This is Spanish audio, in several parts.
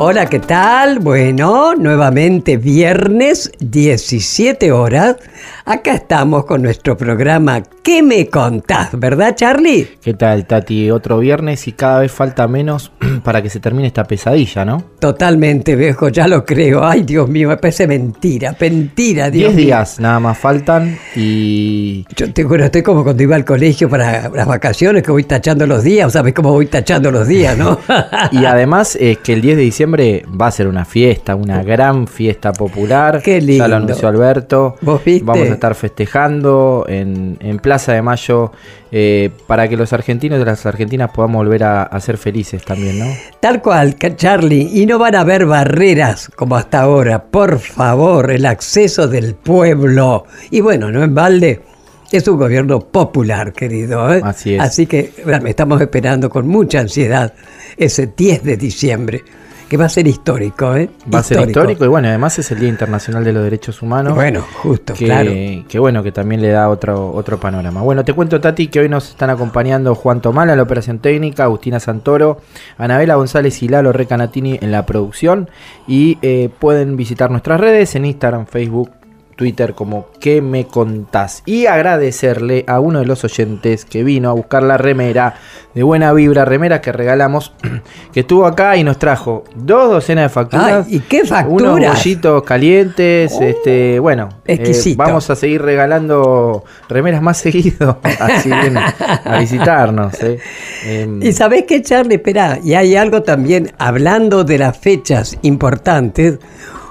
Hola, ¿qué tal? Bueno, nuevamente viernes, 17 horas. Acá estamos con nuestro programa ¿Qué me contás? ¿Verdad, Charlie? ¿Qué tal, Tati? Otro viernes y cada vez falta menos para que se termine esta pesadilla, ¿no? Totalmente, viejo, ya lo creo. Ay, Dios mío, me parece mentira, mentira, Dios Diez días nada más faltan y... Yo te juro, estoy como cuando iba al colegio para las vacaciones, que voy tachando los días, ¿sabes cómo voy tachando los días, no? y además es que el 10 de diciembre va a ser una fiesta, una gran fiesta popular. Qué lindo. Ya lo anunció Alberto. ¿Vos viste? Vamos a estar festejando en, en Plaza de Mayo eh, para que los argentinos y las argentinas podamos volver a, a ser felices también, ¿no? Tal cual, Charlie, y no van a haber barreras como hasta ahora. Por favor, el acceso del pueblo. Y bueno, no en balde, es un gobierno popular, querido. ¿eh? Así es. Así que bueno, estamos esperando con mucha ansiedad ese 10 de diciembre, que va a ser histórico. ¿eh? Va a ser histórico y bueno, además es el Día Internacional de los Derechos Humanos. Bueno, justo, que, claro. que bueno, que también le da otro, otro panorama. Bueno, te cuento, Tati, que hoy nos están acompañando Juan Tomala en la operación técnica, Agustina Santoro, Anabela González y Lalo Recanatini en la producción. Y eh, pueden visitar nuestras redes en Instagram, Facebook, Twitter como ¿Qué me contás? Y agradecerle a uno de los oyentes que vino a buscar la remera de buena vibra, remera que regalamos, que estuvo acá y nos trajo dos docenas de facturas. Ay, ¿y qué Unos facturas? bollitos calientes, Oh, este, bueno, eh, vamos a seguir regalando remeras más seguido, así vienen a visitarnos. eh. Em, Y sabés qué, Charlie, espera, y hay algo también, hablando de las fechas importantes,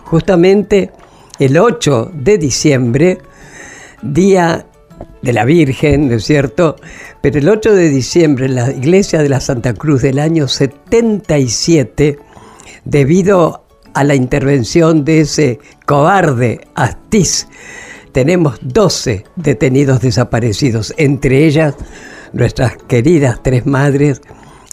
justamente el 8 de diciembre, día de la Virgen, ¿no es cierto? Pero el 8 de diciembre en la iglesia de la Santa Cruz del año 77, debido a la intervención de ese cobarde Astiz, tenemos 12 detenidos desaparecidos, entre ellas nuestras queridas tres madres,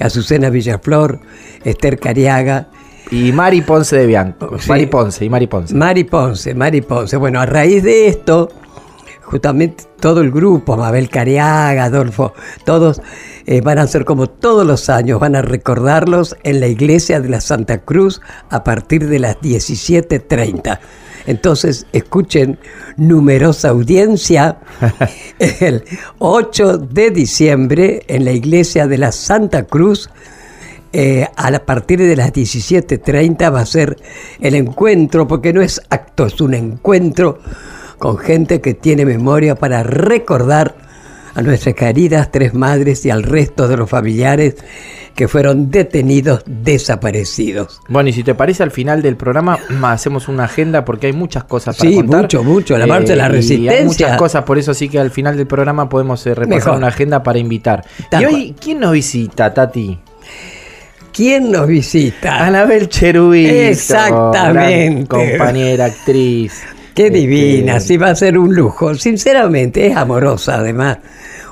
Azucena Villaflor, Esther Cariaga, y Mari Ponce de Bianco. Sí. Mari Ponce y Mari Ponce. Mari Ponce, Mari Ponce. Bueno, a raíz de esto, justamente todo el grupo, Mabel Cariaga, Adolfo, todos eh, van a ser como todos los años, van a recordarlos en la iglesia de la Santa Cruz a partir de las 17.30. Entonces, escuchen, numerosa audiencia, el 8 de diciembre en la iglesia de la Santa Cruz, eh, a partir de las 17.30 va a ser el encuentro, porque no es acto, es un encuentro con gente que tiene memoria para recordar a nuestras queridas tres madres y al resto de los familiares que fueron detenidos desaparecidos. Bueno, y si te parece, al final del programa hacemos una agenda porque hay muchas cosas para Sí, contar. mucho, mucho, la marcha de la y resistencia. Hay muchas cosas, por eso sí que al final del programa podemos eh, repasar Mejor. una agenda para invitar. Tal y hoy, ¿quién nos visita, Tati? ¿Quién nos visita? Anabel Cherubito. Exactamente. gran compañera, actriz. Qué Este, divina, sí va a ser un lujo. Sinceramente, es amorosa además.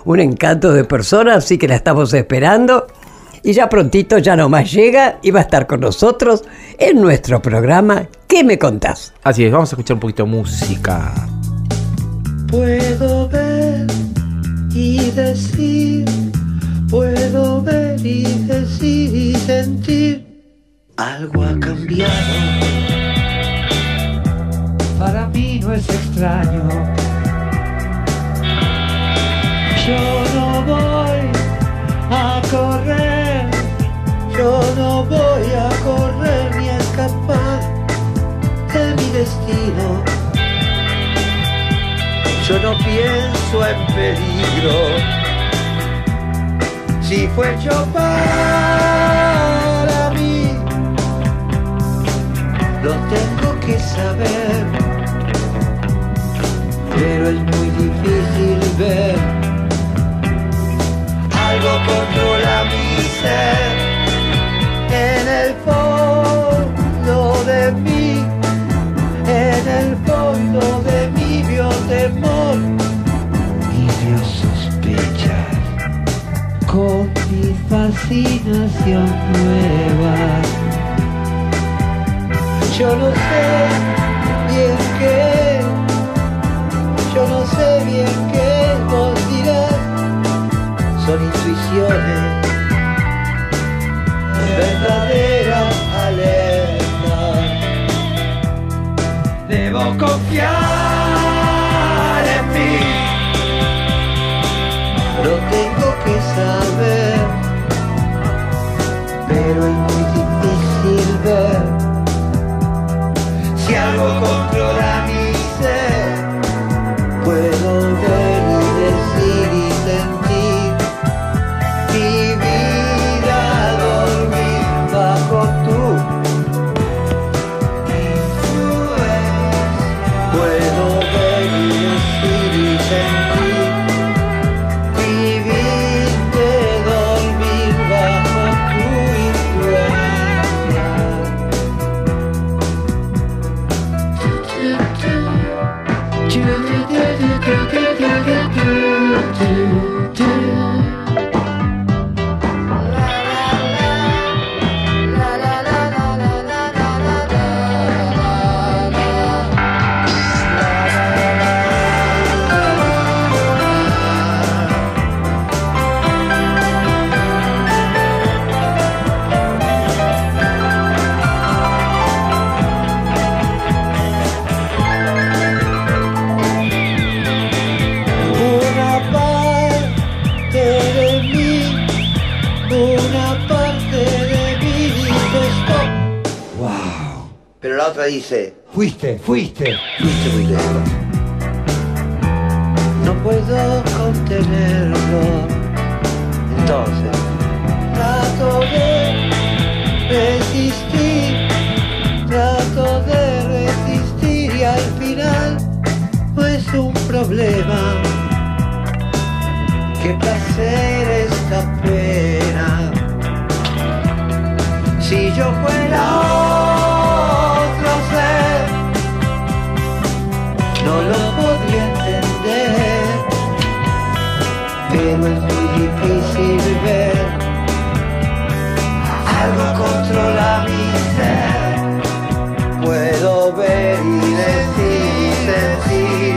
Un encanto de persona, así que la estamos esperando. Y ya prontito, ya nomás llega y va a estar con nosotros en nuestro programa ¿Qué me contás? Así es, vamos a escuchar un poquito de música. Puedo ver y decir, puedo ver y decir y sentir. Algo ha cambiado. Para mí no es extraño. Yo no voy a correr, yo no voy a correr ni a escapar de mi destino yo no pienso en peligro. Si fue yo para mí, lo tengo que saber, pero es muy difícil ver. Algo controla mi ser en el fondo de mí, en el fondo de mí vio temor fascinación nueva. Yo no sé bien qué, yo no sé bien qué vos dirás, son intuiciones verdaderas alertas. Debo confiar difícil ver si otra dice, Fuiste, fuiste. fuiste muy lejos. No puedo contenerlo. Entonces, trato de resistir, trato de resistir y al final no es un problema. Qué placer esta pena. Si yo fuera no lo podría entender. Pero es muy difícil ver. Algo controla mi ser. Puedo ver y decir sentir.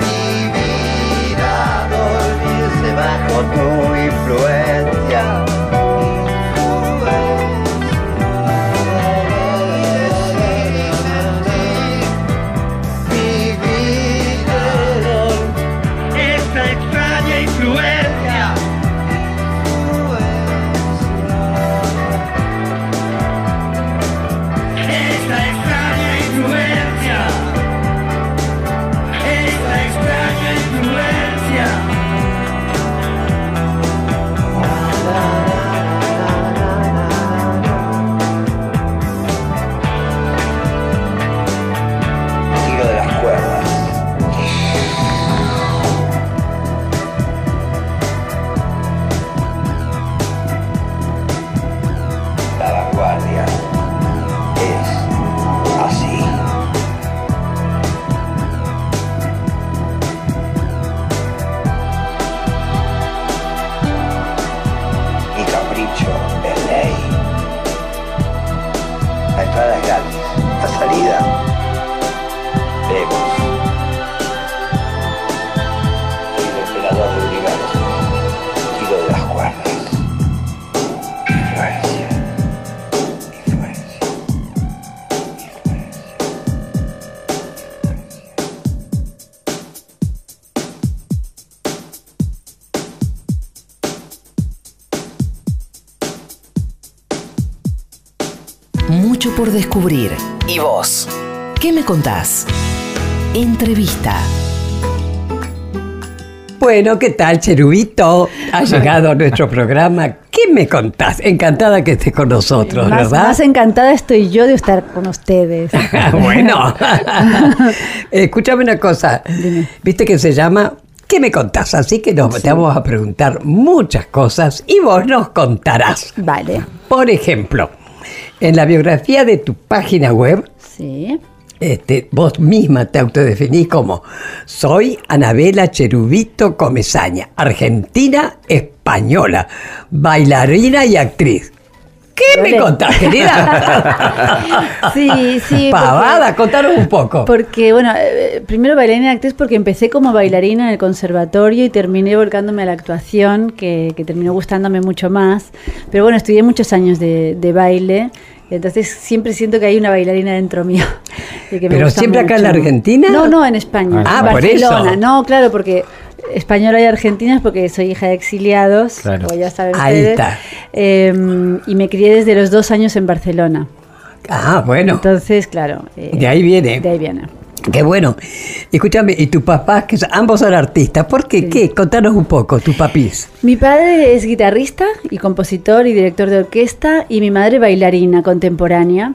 Mi vida dormirse bajo tu descubrir. ¿Y vos? ¿Qué me contás? Entrevista. Bueno, ¿qué tal, Cherubito? Ha llegado a nuestro programa. ¿Qué me contás? Encantada que estés con nosotros, Más, ¿verdad? más encantada estoy yo de estar con ustedes. bueno, escúchame una cosa. Dime. Viste que se llama ¿Qué me contás? Así que nos te vamos a preguntar muchas cosas y vos nos contarás. Vale. Por ejemplo, en la biografía de tu página web Sí. este, vos misma te autodefinís como soy Anabela Cherubito Comezaña, argentina española, bailarina y actriz. ¿Qué me contás, querida? Sí, sí. Pavada, contanos un poco. Porque, bueno, eh, primero bailarina y actriz porque empecé como bailarina en el conservatorio y terminé volcándome a la actuación, que, que terminó gustándome mucho más. Pero bueno, estudié muchos años de, de baile, entonces siempre siento que hay una bailarina dentro mío. que ¿Pero siempre acá en la. Argentina? No, no, en España. Ah, en por eso. No, claro, porque española y argentina es porque soy hija de exiliados, Claro. como ya saben Ahí ustedes. está. Eh, y me crié desde los dos años en Barcelona. Ah, bueno, Entonces, claro. eh, de ahí viene. De ahí viene. Qué bueno. Escúchame, ¿y tu papá, que ambos son artistas? ¿Por qué? Sí. ¿Qué? Contanos un poco, tu papís. Mi padre es guitarrista y compositor y director de orquesta y mi madre bailarina contemporánea.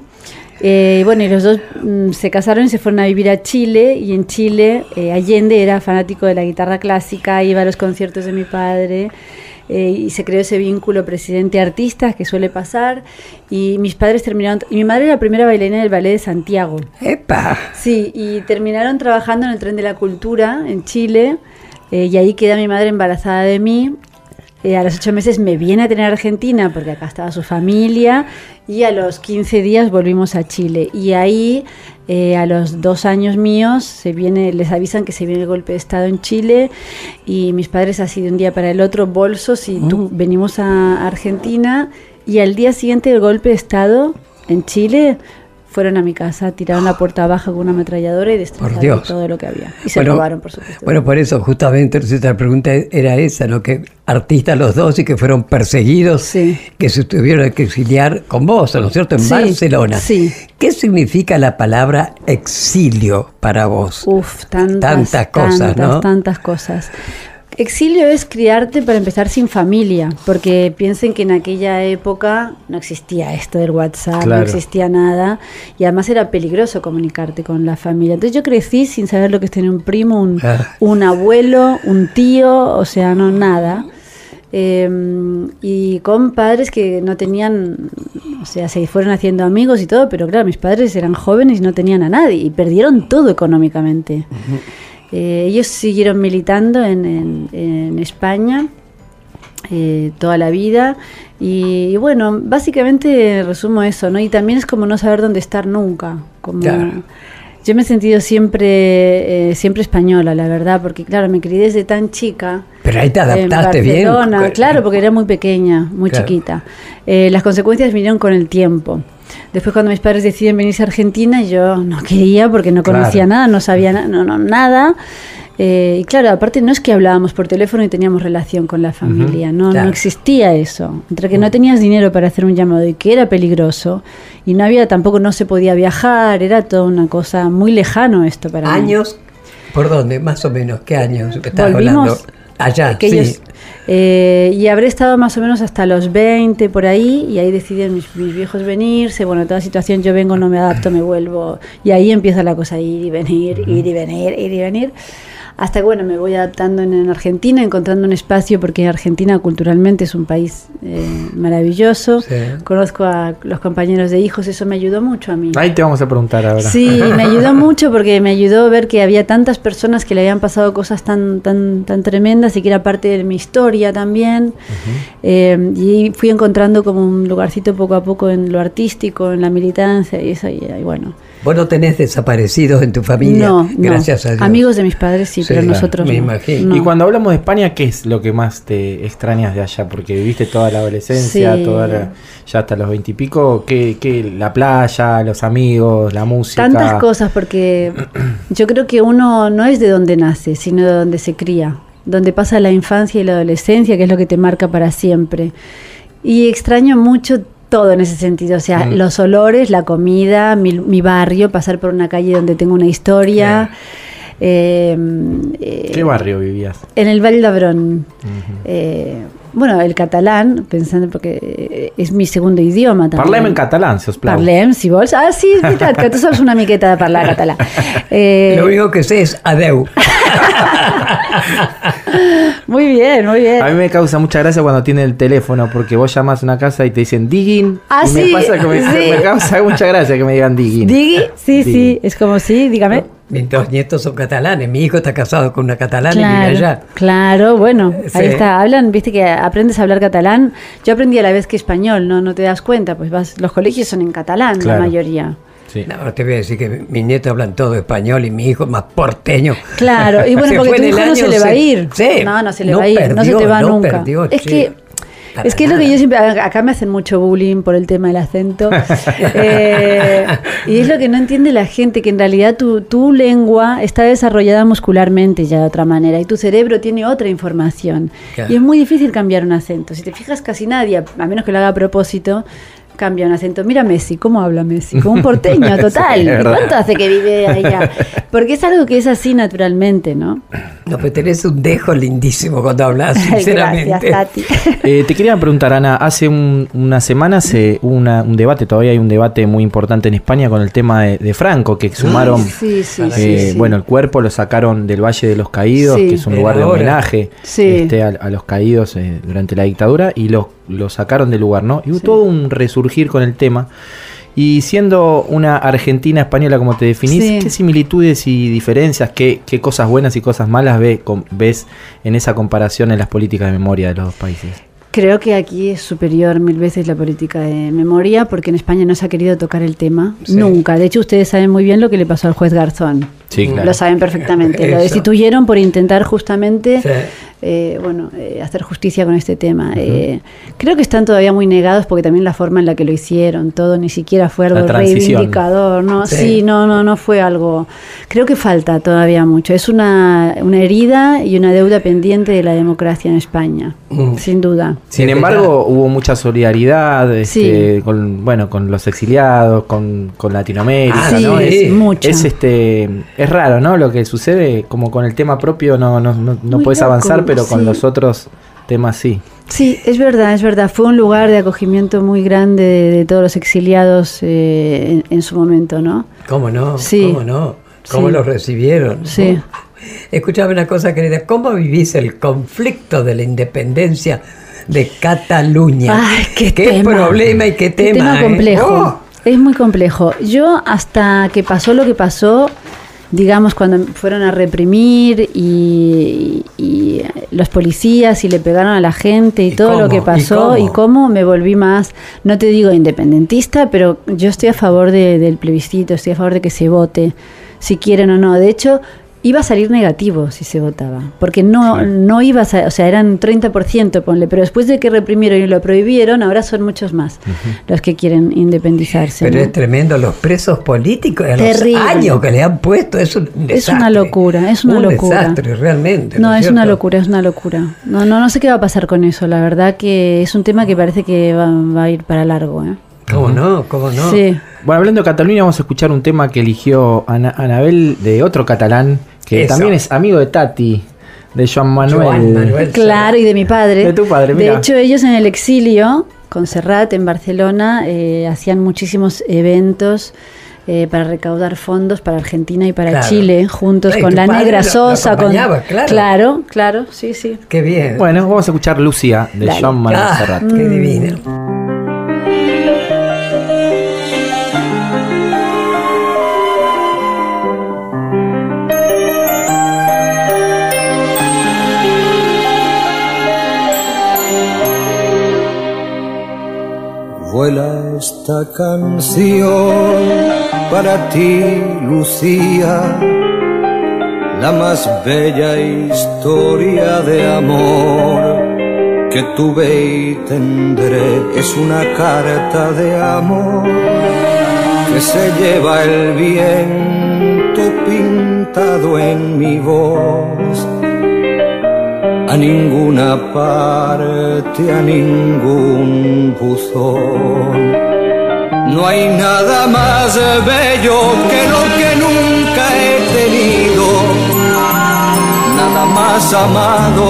Eh, bueno, y los dos mm, se casaron y se fueron a vivir a Chile y en Chile eh, Allende era fanático de la guitarra clásica, iba a los conciertos de mi padre eh, y se creó ese vínculo presidente-artista que suele pasar y mis padres terminaron, y mi madre era la primera bailarina del ballet de Santiago. ¡Epa! Sí, y terminaron trabajando en el tren de la cultura en Chile eh, y ahí queda mi madre embarazada de mí. Eh, a los ocho meses me viene a tener a Argentina porque acá estaba su familia y a los 15 días volvimos a Chile. Y ahí eh, a los dos años míos se viene, les avisan que se viene el golpe de Estado en Chile y mis padres así de un día para el otro bolsos y tú- venimos a Argentina y al día siguiente del golpe de Estado en Chile fueron a mi casa, tiraron la puerta abajo con una ametralladora y destrozaron Dios. todo lo que había. Y se Bueno, robaron, por supuesto. Bueno, por eso justamente la pregunta era esa, ¿no? Que artistas los dos y que fueron perseguidos, Sí. que se tuvieron que exiliar con vos, ¿no es cierto? En Sí, Barcelona. sí. ¿Qué significa la palabra exilio para vos? Uf, tantas, Tantas cosas, tantas, ¿no? tantas cosas. Exilio es criarte para empezar sin familia, porque piensen que en aquella época no existía esto del WhatsApp, Claro. no existía nada, y además era peligroso comunicarte con la familia. Entonces yo crecí sin saber lo que es tener un primo, un, Ah. un abuelo, un tío, o sea, no nada. Eh, y con padres que no tenían, o sea, se fueron haciendo amigos y todo, pero claro, mis padres eran jóvenes y no tenían a nadie y perdieron todo económicamente. Eh, ellos siguieron militando en, en- en España eh, toda la vida y, y bueno, básicamente resumo eso, ¿no? Y también es como no saber dónde estar nunca, como... Claro. Yo me he sentido siempre, eh, siempre española, la verdad, porque claro, me crié desde tan chica. Pero ahí te en adaptaste bien. Claro, porque era muy pequeña, muy Claro. chiquita. Eh, las consecuencias vinieron con el tiempo. Después cuando mis padres deciden venirse a Argentina, yo no quería porque no conocía Claro. nada, no sabía na- no, no, nada. Eh, y claro, aparte no es que hablábamos por teléfono y teníamos relación con la familia, no, Claro. no existía eso. Entre que no tenías dinero para hacer un llamado y que era peligroso, y no había tampoco, no se podía viajar, era toda una cosa muy lejano esto para mí. ¿Años? ¿Por dónde? Más o menos. ¿Qué años estás Volvimos, hablando? Allá, que sí. ellos- eh, y habré estado más o menos hasta los 20 por ahí y ahí decidieron mis, mis viejos venirse, bueno, toda situación yo vengo, no me adapto, me vuelvo y ahí empieza la cosa, ir y venir, ir y venir, ir y venir. Hasta que bueno, me voy adaptando en, en Argentina, encontrando un espacio porque Argentina culturalmente es un país eh, maravilloso. Sí. Conozco a los compañeros de hijos, eso me ayudó mucho a mí. Ahí te vamos a preguntar ahora. Sí, me ayudó mucho porque me ayudó a ver que había tantas personas que le habían pasado cosas tan, tan, tan tremendas y que era parte de mi historia también. Eh, y fui encontrando como un lugarcito poco a poco en lo artístico, en la militancia y eso. Y, y bueno, Vos no tenés desaparecidos en tu familia. no, gracias no. a Dios. Amigos de mis padres sí, Sí, pero nosotros me no. imagino. No. Y cuando hablamos de España, ¿qué es lo que más te extrañas de allá? Porque viviste toda la adolescencia, Sí. toda la- ya hasta los veintipico. ¿Qué, qué, la playa, los amigos, la música? Tantas cosas, porque yo creo que uno no es de donde nace, sino de donde se cría, donde pasa la infancia y la adolescencia, que es lo que te marca para siempre. Y extraño mucho todo en ese sentido, o sea, Mm. los olores, la comida, mi, mi barrio, pasar por una calle donde tengo una historia. eh, eh, ¿Qué barrio vivías? en el Vall d'Hebron. Eh, bueno, el catalán, pensando porque eh, és mi segundo idioma també. Parlem en catalán, si os plau. Parlem, si vols. Ah, sí, és veritat, que tu una miqueta de parlar català. Eh, Lo único que sé es adeu. Muy bien, muy bien. A mí me causa mucha gracia cuando tiene el teléfono, porque vos llamas a una casa y te dicen digging. Ah, y me sí, pasa que me, sí. me causa mucha gracia que me digan digging. Digui, sí, sí, es como sí, dígame. Mis dos nietos son catalanes. Mi hijo está casado con una catalana y Claro, vive allá. claro, bueno, Sí. ahí está, hablan, viste que aprendes a hablar catalán. Yo aprendí a la vez que español, no, no te das cuenta, pues vas, los colegios son en catalán, Claro. la mayoría. Sí. No, te voy a decir que mis nietos hablan todo español y mi hijo es más porteño. Claro, y bueno, porque tu hijo no se le va a ir. Sí, no, no se le no va a ir, no se te va no nunca. perdió, es que Para es que es lo que yo siempre acá me hacen mucho bullying por el tema del acento. Eh, y es lo que no entiende la gente, que en realidad tu, tu lengua está desarrollada muscularmente ya de otra manera y tu cerebro tiene otra información. Claro. Y es muy difícil cambiar un acento. Si te fijas, casi nadie, a menos que lo haga a propósito, cambia un acento. Mira Messi, ¿cómo habla Messi? Como un porteño total. Sí, es ¿Y verdad. ¿Cuánto hace que vive allá? Porque es algo que es así naturalmente, ¿no? No, pues tenés un dejo lindísimo cuando hablas, sinceramente. Gracias, Tati. Eh, te quería preguntar, Ana, hace un- unas semanas se hubo una- un debate, todavía hay un debate muy importante en España con el tema de, de Franco, que Sí, sí, eh, sí, sí. bueno, el cuerpo lo sacaron del Valle de los Caídos, Sí. que es un lugar de homenaje Sí. este, a, a los caídos eh, durante la dictadura, y lo, lo sacaron del lugar, ¿no? Y hubo Sí. todo un resurgir con el tema. Y siendo una argentina española como te definís, Sí. ¿qué similitudes y diferencias, qué, qué cosas buenas y cosas malas ve- con- ves en esa comparación en las políticas de memoria de los dos países? Creo que aquí es superior mil veces la política de memoria porque en España no se ha querido tocar el tema Sí. nunca. De hecho, ustedes saben muy bien lo que le pasó al juez Garzón. Sí, claro. Lo saben perfectamente. Lo destituyeron por intentar justamente Sí. Eh, bueno, eh, hacer justicia con este tema. Eh, creo que están todavía muy negados porque también la forma en la que lo hicieron, todo ni siquiera fue algo reivindicador, ¿no? Sí. Sí. no, no, no fue algo. Creo que falta todavía mucho. Es una, una herida y una deuda pendiente de la democracia en España, sin duda. Sin embargo, hubo mucha solidaridad este, Sí. con, bueno, con los exiliados, con, con Latinoamérica, Ah, ¿no? sí, Es, mucha. es, este, es raro, ¿no? Lo que sucede, como con el tema propio no, no, no, no puedes avanzar, pero con sí. los otros temas sí. Sí, es verdad, es verdad. Fue un lugar de acogimiento muy grande de, de todos los exiliados eh, en, en su momento, ¿no? ¿Cómo no? Sí. ¿Cómo no? ¿Cómo Sí. los recibieron? Sí. Escuchame una cosa, querida. ¿Cómo vivís el conflicto de la independencia de Cataluña? Ay, qué, tema. problema y qué tema. tema ¿eh? complejo. Oh. Es muy complejo. Yo hasta que pasó lo que pasó, digamos, cuando fueron a reprimir y, y los policías y le pegaron a la gente y, ¿Y todo lo que ¿Y pasó y cómo? cómo? me volví más, no te digo independentista, pero yo estoy a favor de- del plebiscito, estoy a favor de que se vote, si quieren o no. De hecho, iba a salir negativo si se votaba, porque no, Claro. no iba a, o sea, eran 30%, ponle, pero después de que reprimieron y lo prohibieron, ahora son muchos más los que quieren independizarse. Pero ¿no? es tremendo, los presos políticos, a los Terrible. años que le han puesto, es un desastre. Es una locura, es una un locura. desastre, realmente. No, es una locura, es una locura. No, no, no sé qué va a pasar con eso. La verdad que es un tema que parece que va, va a ir para largo. ¿eh? ¿Cómo no? ¿Cómo no? Sí. Bueno, hablando de Cataluña, vamos a escuchar un tema que eligió Ana- Anabel de otro catalán, que Eso. también es amigo de Tati, de Joan Manuel. Joan Manuel. Claro, y de mi padre. De tu padre, De mira. hecho, ellos en el exilio, con Serrat en Barcelona, eh, hacían muchísimos eventos. eh, para recaudar fondos para Argentina y para Claro. Chile, juntos Ay, con la Negra lo- lo Sosa. con, claro. claro, claro, sí, sí. Qué bien. Bueno, vamos a escuchar Lucia de Dale. Manuel Ah, Serrat. qué divino. Esta canción para ti, Lucía, la más bella historia de amor que tuve y tendré. Es una carta de amor que se lleva el viento pintado en mi voz ninguna parte, a ningún buzón. No hay nada más bello que lo que nunca he tenido, nada más amado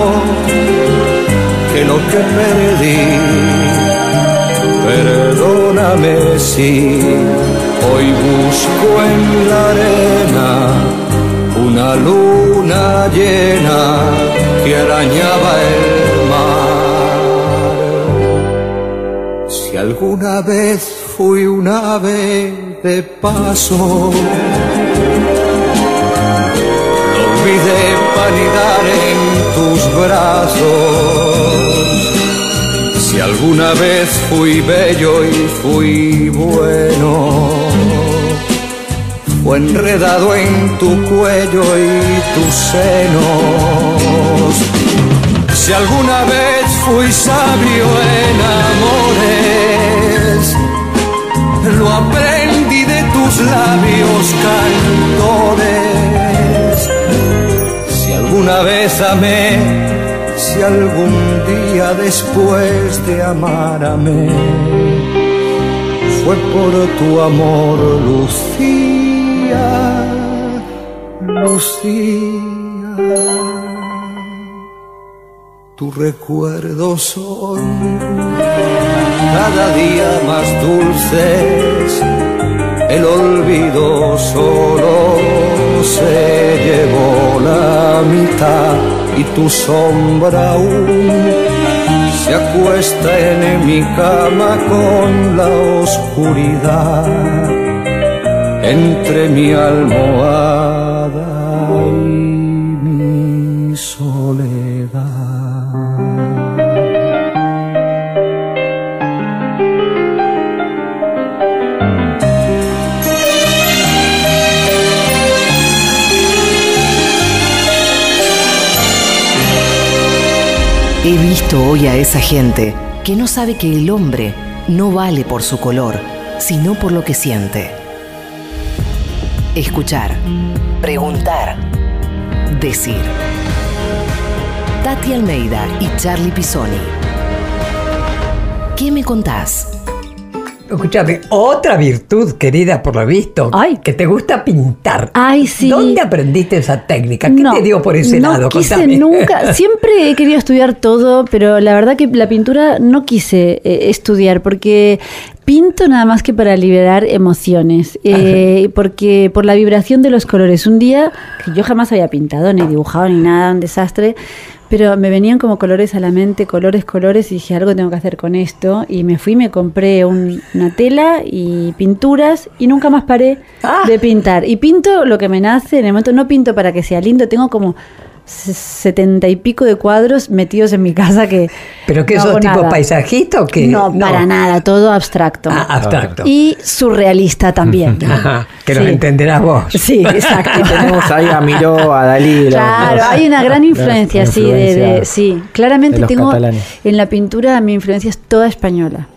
que lo que perdí. Perdóname si hoy busco en la arena una luna llena el mar. Si alguna vez fui un ave de paso, lo olvidé panidar en tus brazos. Si alguna vez fui bello y fui bueno, fue enredado en tu cuello y tus senos. Si alguna vez fui sabio en amores, lo aprendí de tus labios cantores. Si alguna vez amé, si algún día después de amar fue por tu amor, Lucía, Lucía. Tu recuerdo son cada día más dulces, el olvido solo se llevó la mitad y tu sombra aún se acuesta en mi cama con la oscuridad entre mi almohada He visto hoy a esa gente que no sabe que el hombre no vale por su color, sino por lo que siente. Escuchar, preguntar, decir. Tati Almeida y Charlie Pisoni. ¿Qué me contás? Escúchame, otra virtud, querida, por lo visto, Ay. que te gusta pintar. Ay, sí. ¿Dónde aprendiste esa técnica? ¿Qué te dio por ese no lado? quise Contame. nunca, siempre he querido estudiar todo, pero la verdad que la pintura no quise eh, estudiar porque pinto nada más que para liberar emociones, eh, porque por la vibración de los colores. Un día que yo jamás había pintado ni dibujado ni nada, un desastre. Pero me venían como colores a la mente, colores, colores, y dije, algo tengo que hacer con esto. Y me fui, me compré un- una tela y pinturas, y nunca más paré Ah. de pintar. Y pinto lo que me nace, en el momento no pinto para que sea lindo, tengo como setenta y pico de cuadros metidos en mi casa que... ¿Pero qué no sos hago tipo nada. paisajista o qué? No, para nada, todo abstracto. Ah, abstracto. Y surrealista también. Ajá, que lo Sí. entenderás vos. Sí, exacto. Tenemos ahí a Miró, a Dalí. Claro, los- hay una gran influencia, sí, de, sí. Claramente de los tengo catalanes. en la pintura mi influencia es toda española.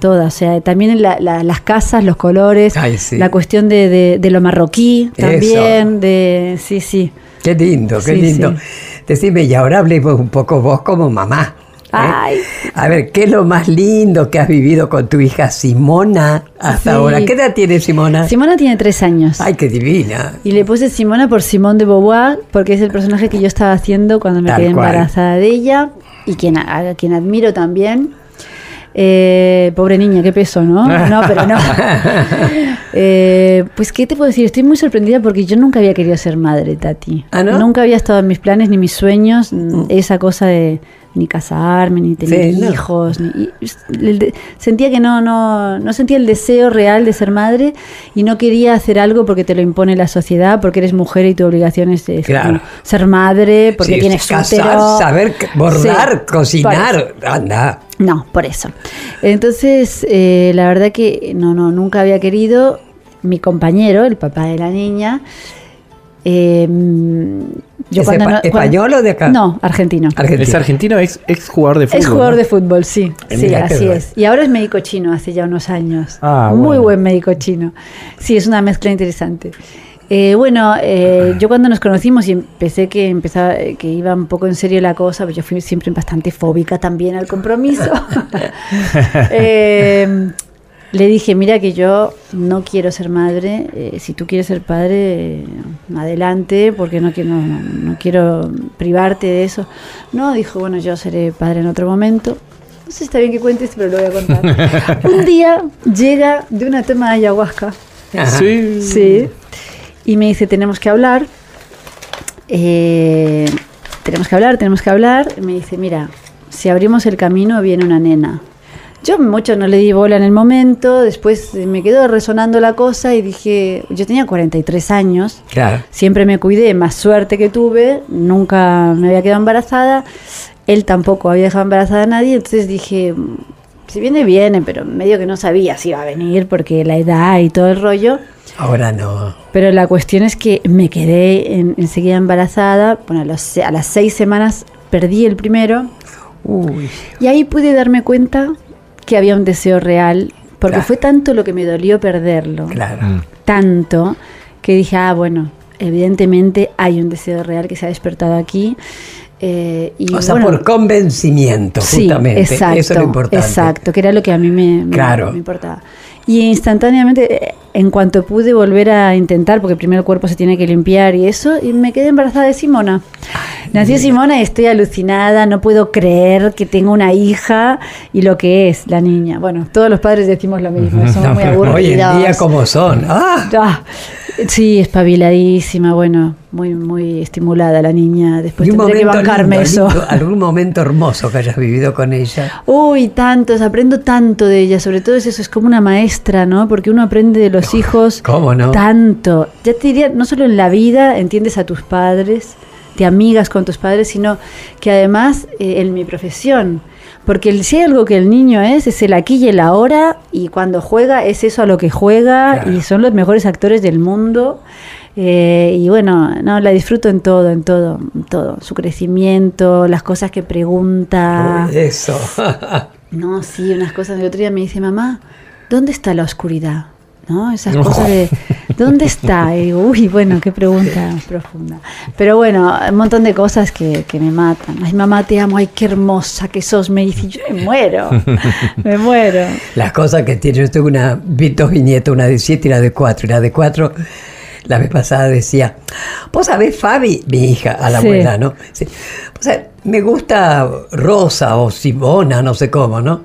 Toda, o sea, también en la- la- las casas, los colores, Ay, sí. la cuestión de, de- de lo marroquí Eso. también, de sí, sí. Qué lindo, qué Sí, lindo. sí. Decime, y ahora hablemos un poco vos como mamá. ¿eh? Ay. A ver, ¿qué es lo más lindo que has vivido con tu hija Simona hasta Sí. ahora? ¿Qué edad tiene Simona? Simona tiene tres años. Ay, qué divina. Y le puse Simona por Simone de Beauvoir, porque es el personaje que yo estaba haciendo cuando me Tal quedé cual. embarazada de ella y quien, a quien admiro también. Eh, pobre niña, qué peso, ¿no? No, pero no. Eh, pues, ¿qué te puedo decir? Estoy muy sorprendida porque yo nunca había querido ser madre, Tati. ¿Ah, no? Nunca había estado en mis planes ni mis sueños, mm, esa cosa de ni casarme, ni tener Sí, no. hijos. ni- y de- sentía que no, no, no sentía el deseo real de ser madre y no quería hacer algo porque te lo impone la sociedad, porque eres mujer y tu obligación es, es Claro. como ser madre, porque Sí, tienes casar, útero. saber bordar, Sí, cocinar, anda. No, por eso. Entonces, eh, la verdad que no, no, nunca había querido. Mi compañero, el papá de la niña, eh, yo ¿Es cuando no- español o de acá? No, argentino. Argentina. Es argentino, ex, ex jugador de fútbol. Es jugador ¿no? de fútbol, sí. Sí, así es. Y ahora es médico chino, hace ya unos años. Ah, Muy bueno. buen médico chino. Sí, es una mezcla interesante. Eh, bueno, eh, yo cuando nos conocimos y empecé que empezaba, que iba un poco en serio la cosa, pues yo fui siempre bastante fóbica también al compromiso. Eh, le dije, mira que yo no quiero ser madre, eh, si tú quieres ser padre, adelante, porque no quiero, no- no quiero privarte de eso. No, dijo, bueno, yo seré padre en otro momento. No sé si está bien que cuentes, pero lo voy a contar. Un día llega de una toma de ayahuasca, Ajá. Sí. sí, y me dice, tenemos que hablar. Eh, tenemos que hablar, tenemos que hablar. Y me dice, mira, si abrimos el camino viene una nena. Yo mucho no le di bola en el momento, después me quedó resonando la cosa y dije, yo tenía 43 años, Claro. siempre me cuidé, más suerte que tuve, nunca me había quedado embarazada, él tampoco había dejado embarazada a nadie, entonces dije, "Mm, si viene, viene, pero medio que no sabía si iba a venir porque la edad y todo el rollo. Ahora no. Pero la cuestión es que me quedé en- enseguida embarazada, bueno, a, los a las seis semanas perdí el primero Uy. y ahí pude darme cuenta que había un deseo real, porque Claro. fue tanto lo que me dolió perderlo, Claro. Mm. tanto, que dije, ah, bueno, evidentemente hay un deseo real que se ha despertado aquí. Eh, y O sea, bueno, por convencimiento, Sí, justamente. exacto, Eso es lo importante. Exacto, que era lo que a mí me, Claro. me importaba. Y instantáneamente, eh, en cuanto pude volver a intentar, porque primero el cuerpo se tiene que limpiar y eso, y me quedé embarazada de Simona. Nació Simona y estoy alucinada, no puedo creer que tengo una hija y lo que es la niña. Bueno, todos los padres decimos lo mismo, somos No, muy aburridos. hoy en día, como son? ¡Ah! Sí, espabiladísima, bueno, muy muy estimulada la niña. Después tendré que bancarme lindo, eso. lindo, algún momento hermoso que hayas vivido con ella. Uy, tantos, aprendo tanto de ella, sobre todo es eso, es como una maestra, ¿no? Porque uno aprende de los hijos ¿Cómo no? tanto. Ya te diría, no solo en la vida entiendes a tus padres, te amigas con tus padres, sino que además eh, en mi profesión. Porque el- si hay algo que el niño es, es el aquí y el ahora, y cuando juega es eso a lo que juega, Claro. y son los mejores actores del mundo. Eh, y bueno, no, la disfruto en todo, en todo, en todo. Su crecimiento, las cosas que pregunta. Eso. No, sí, unas cosas. El otro día me dice, mamá, ¿dónde está la oscuridad? ¿No? Esas No. cosas de, ¿dónde está? Y digo, uy, bueno, qué pregunta profunda. Pero bueno, un montón de cosas que, que me matan. Ay, mamá, te amo, ay, qué hermosa que sos. Me dice, yo me muero, me muero. Las cosas que tiene. Yo tengo una, vi dos viñetas, una de siete y la de cuatro. Y la de cuatro, la vez pasada decía, vos sabés, Fabi, mi hija, a la Sí. abuela, ¿no? Sí. O sea, me gusta Rosa o Simona, no sé cómo, ¿no?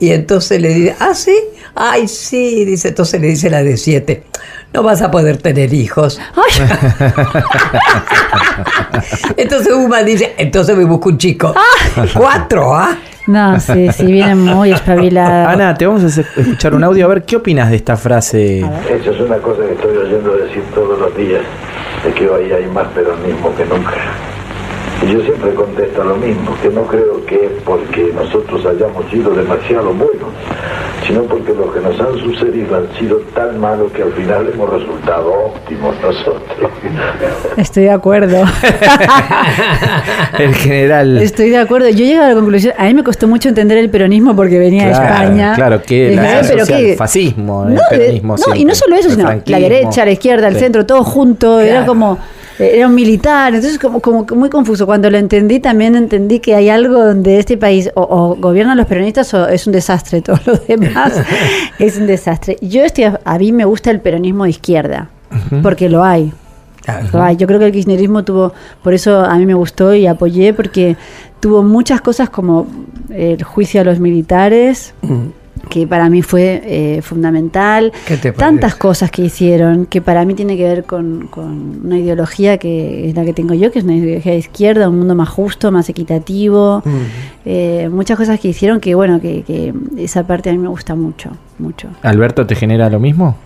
Y entonces le dice, ah, sí, ay, sí, dice, entonces le dice la de siete, no vas a poder tener hijos. entonces Uma dice, entonces me busco un chico. Cuatro, ¿ah? No, sí, sí, viene muy espabilada. Ana, te vamos a escuchar un audio a ver qué opinas de esta frase. Esa es una cosa que estoy oyendo decir todos los días, de que hoy hay más peronismo que nunca. Y yo siempre contesto lo mismo, que no creo que es porque nosotros hayamos sido demasiado buenos, sino porque lo que nos han sucedido han sido tan malos que al final hemos resultado óptimos nosotros. Estoy de acuerdo. El general. Estoy de acuerdo. Yo llego a la conclusión, a mí me costó mucho entender el peronismo porque venía de España. claro, que Dije, fascismo, el no, peronismo no, y no solo eso, el sino la derecha, la izquierda, el Sí. centro, todo junto. Era como, era un militar. Entonces, como, como muy confuso. Cuando lo entendí, también entendí que hay algo donde este país o, o gobiernan los peronistas o es un desastre. Todo lo demás es un desastre. Yo estoy, a, mí me gusta el peronismo de izquierda, porque lo hay. Claro. Lo hay. Yo creo que el kirchnerismo tuvo, por eso a mí me gustó y apoyé, porque tuvo muchas cosas como el juicio a los militares, que para mí fue eh, fundamental. ¿Qué te Tantas cosas que hicieron, que para mí tiene que ver con, con una ideología que es la que tengo yo, que es una ideología de izquierda, un mundo más justo, más equitativo. Eh, muchas cosas que hicieron que, bueno, que, que esa parte a mí me gusta mucho, mucho. ¿Alberto te genera lo mismo?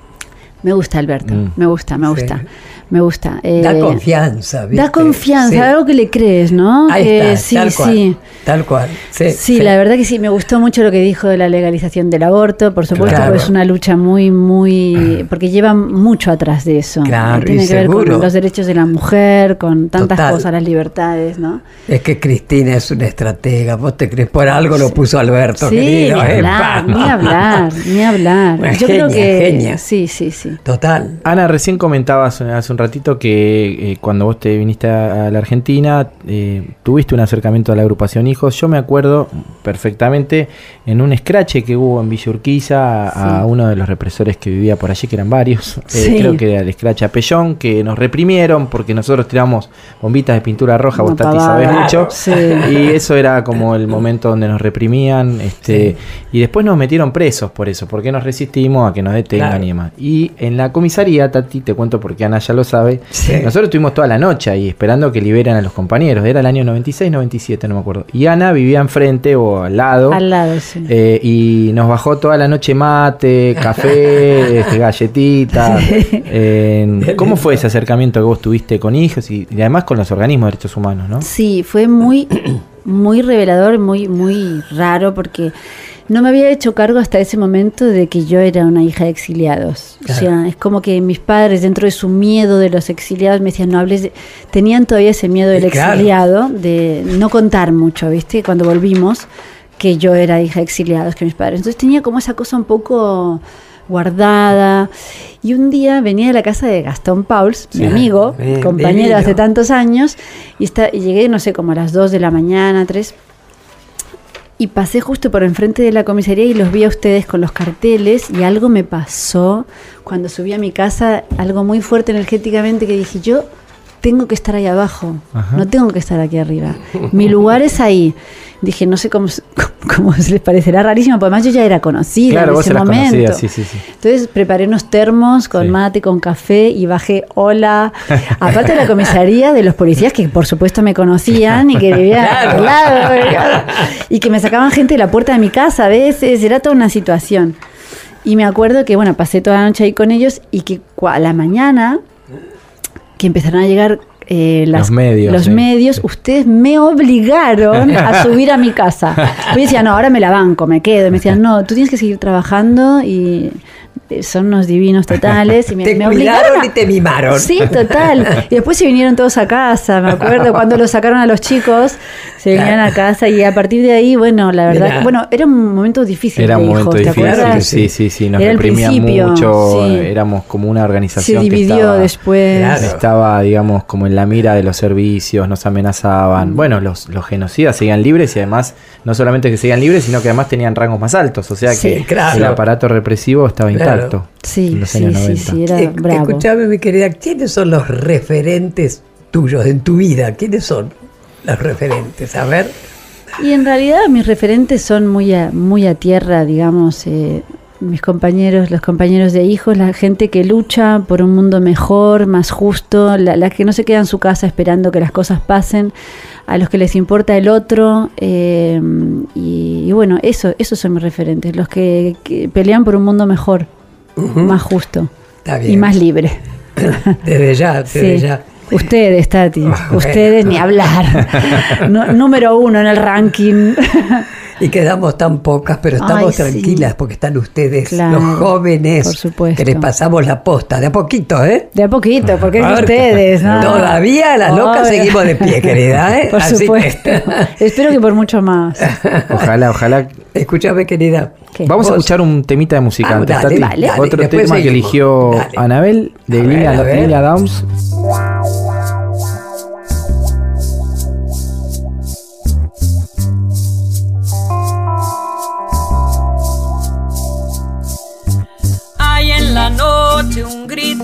Me gusta, Alberto. Mm. Me gusta, me Sí. Me gusta. Da Eh, confianza, ¿viste? Da confianza, Sí. algo que le crees, ¿no? Ahí Que está, sí, tal cual. sí. Tal cual. Sí, Sí, la verdad que sí, me gustó mucho lo que dijo de la legalización del aborto, por supuesto, Claro. porque es una lucha muy, muy, porque lleva mucho atrás de eso. Claro, Tiene y que ver seguro. con los derechos de la mujer, con tantas Total. cosas, las libertades, ¿no? Es que Cristina es una estratega. Vos te crees por algo lo puso Alberto, sí, querido. ni Epa. hablar, ni hablar, ni hablar. Una Yo creo genia, que genia. sí, sí, sí. Total. Ana, recién comentabas eh, hace un ratito que eh, cuando vos te viniste a, la Argentina eh, tuviste un acercamiento a la agrupación Hijos. Yo me acuerdo perfectamente en un escrache que hubo en Villa Urquiza a, Sí. uno de los represores que vivía por allí, que eran varios. Eh, Sí. creo que era el escrache a Pellón, que nos reprimieron porque nosotros tiramos bombitas de pintura roja, vos Tati sabés mucho. Sí. Y eso era como el momento donde nos reprimían. Este, Y después nos metieron presos por eso, porque nos resistimos a que nos detengan Claro. y demás. Y en la comisaría, Tati, te cuento porque Ana ya lo sabe. Nosotros estuvimos toda la noche ahí esperando que liberen a los compañeros. Era el año 96, 97, no me acuerdo. Y Ana vivía enfrente o al lado. Al lado, sí. Eh, y nos bajó toda la noche mate, café, este, galletitas. Eh, ¿Cómo fue ese acercamiento que vos tuviste con hijos y, y además con los organismos de derechos humanos, no? Sí, fue muy, muy revelador, muy, muy raro, porque no me había hecho cargo hasta ese momento de que yo era una hija de exiliados. O sea, es como que mis padres, dentro de su miedo de los exiliados, me decían, no hables de... Tenían todavía ese miedo del claro. exiliado, de no contar mucho, ¿viste? Cuando volvimos, que yo era hija de exiliados, que mis padres. Entonces tenía como esa cosa un poco guardada. Y un día venía de la casa de Gastón Pauls, mi amigo, bien, compañero hace tantos años, y, está, y llegué, no sé, como a las 2 de la mañana, 3, y pasé justo por enfrente de la comisaría y los vi a ustedes con los carteles y algo me pasó cuando subí a mi casa, algo muy fuerte energéticamente que dije, yo tengo que estar ahí abajo, Ajá. no tengo que estar aquí arriba. Mi lugar es ahí. Dije, no sé cómo, cómo se les parecerá rarísimo, porque además yo ya era conocida Claro, en vos ese momento. sí, sí, sí. Entonces preparé unos termos con mate, con café y bajé hola. Aparte de la comisaría de los policías que por supuesto me conocían y que vivían lado y que me sacaban gente de la puerta de mi casa a veces, era toda una situación. Y me acuerdo que bueno, pasé toda la noche ahí con ellos y que a la mañana que empezaron a llegar eh, las- Los medios, los sí. medios, ustedes me obligaron a subir a mi casa. Yo decía, no, ahora me la banco, me quedo. Y me decían, no, tú tienes que seguir trabajando y son unos divinos totales. Y me, te me obligaron a- y te mimaron. Sí, total. Y después se vinieron todos a casa, me acuerdo, cuando los sacaron a los chicos, se vinieron a casa y a partir de ahí, bueno, la verdad, bueno, era un momento difícil Era un momento hijos, ¿te difícil, acuerdas? sí, sí, sí, nos Era mucho, sí. éramos como una Se organización que dividió estaba, después. Claro. estaba, digamos, como en la mira de los servicios, nos Mm. amenazaban. Bueno, los, los genocidas seguían libres y además, no solamente que seguían libres, sino que además tenían rangos más altos, o sea Sí, que claro. el aparato represivo estaba Claro. Sí, en los sí, años sí, 90. sí, era Eh, bravo. Escuchame, mi querida, ¿quiénes son los referentes tuyos en tu vida? ¿Quiénes son los referentes? A ver. Y en realidad mis referentes son muy a, muy a tierra, digamos, eh, mis compañeros, los compañeros de hijos, la gente que lucha por un mundo mejor, más justo, la, la que no se queda en su casa esperando que las cosas pasen, a los que les importa el otro. eh, y, y bueno, eso, esos son mis referentes, los que, que pelean por un mundo mejor, más justo Está y más libre. Desde ya, desde Sí. ya. Ustedes, Tati, ustedes ni hablar. Número uno en el ranking. Y quedamos tan pocas, pero estamos Ay, sí. tranquilas porque están ustedes, Claro, los jóvenes, por supuesto. que les pasamos la posta, de a poquito, ¿eh? De a poquito, porque es ustedes, ¿no? Todavía las locas Obvio. seguimos de pie, querida, ¿eh? Por Así que- supuesto. Espero que por mucho más. Ojalá, ojalá. Escúchame, querida. ¿Qué? Vamos a escuchar un temita de música Ah, dale, dale. Otro tema que eligió Dale. Anabel de A ver, Lilia, a ver. Lilia Downs.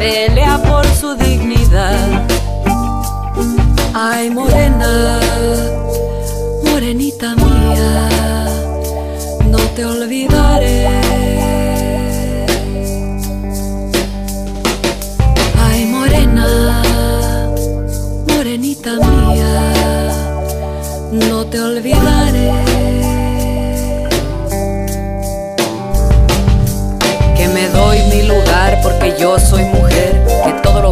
Pelea por su dignidad. Ay, morena, morenita mía, no te olvidaré. Ay, morena, morenita mía, no te olvidaré. Que me doy mi lugar porque yo soy mujer,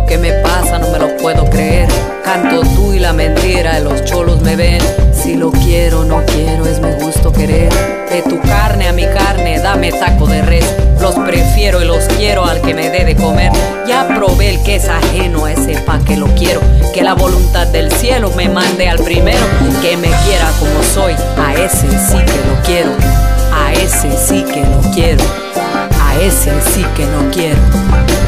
que me pasa no me lo puedo creer. Canto tú y la mentira, y los cholos me ven. Si lo quiero, no quiero, es mi gusto querer. De tu carne a mi carne, dame taco de res. Los prefiero y los quiero al que me dé de comer. Ya probé el que es ajeno a ese pa' que lo quiero. Que la voluntad del cielo me mande al primero. Que me quiera como soy, a ese sí que lo quiero. A ese sí que lo quiero. A ese sí que no quiero.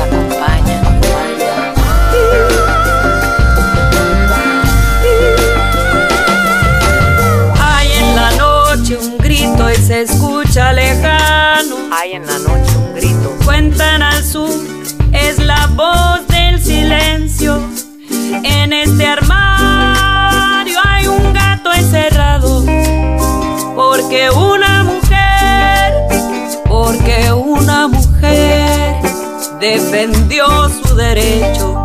Voz del silencio. En este armario hay un gato encerrado. Porque una mujer, porque una mujer defendió su derecho.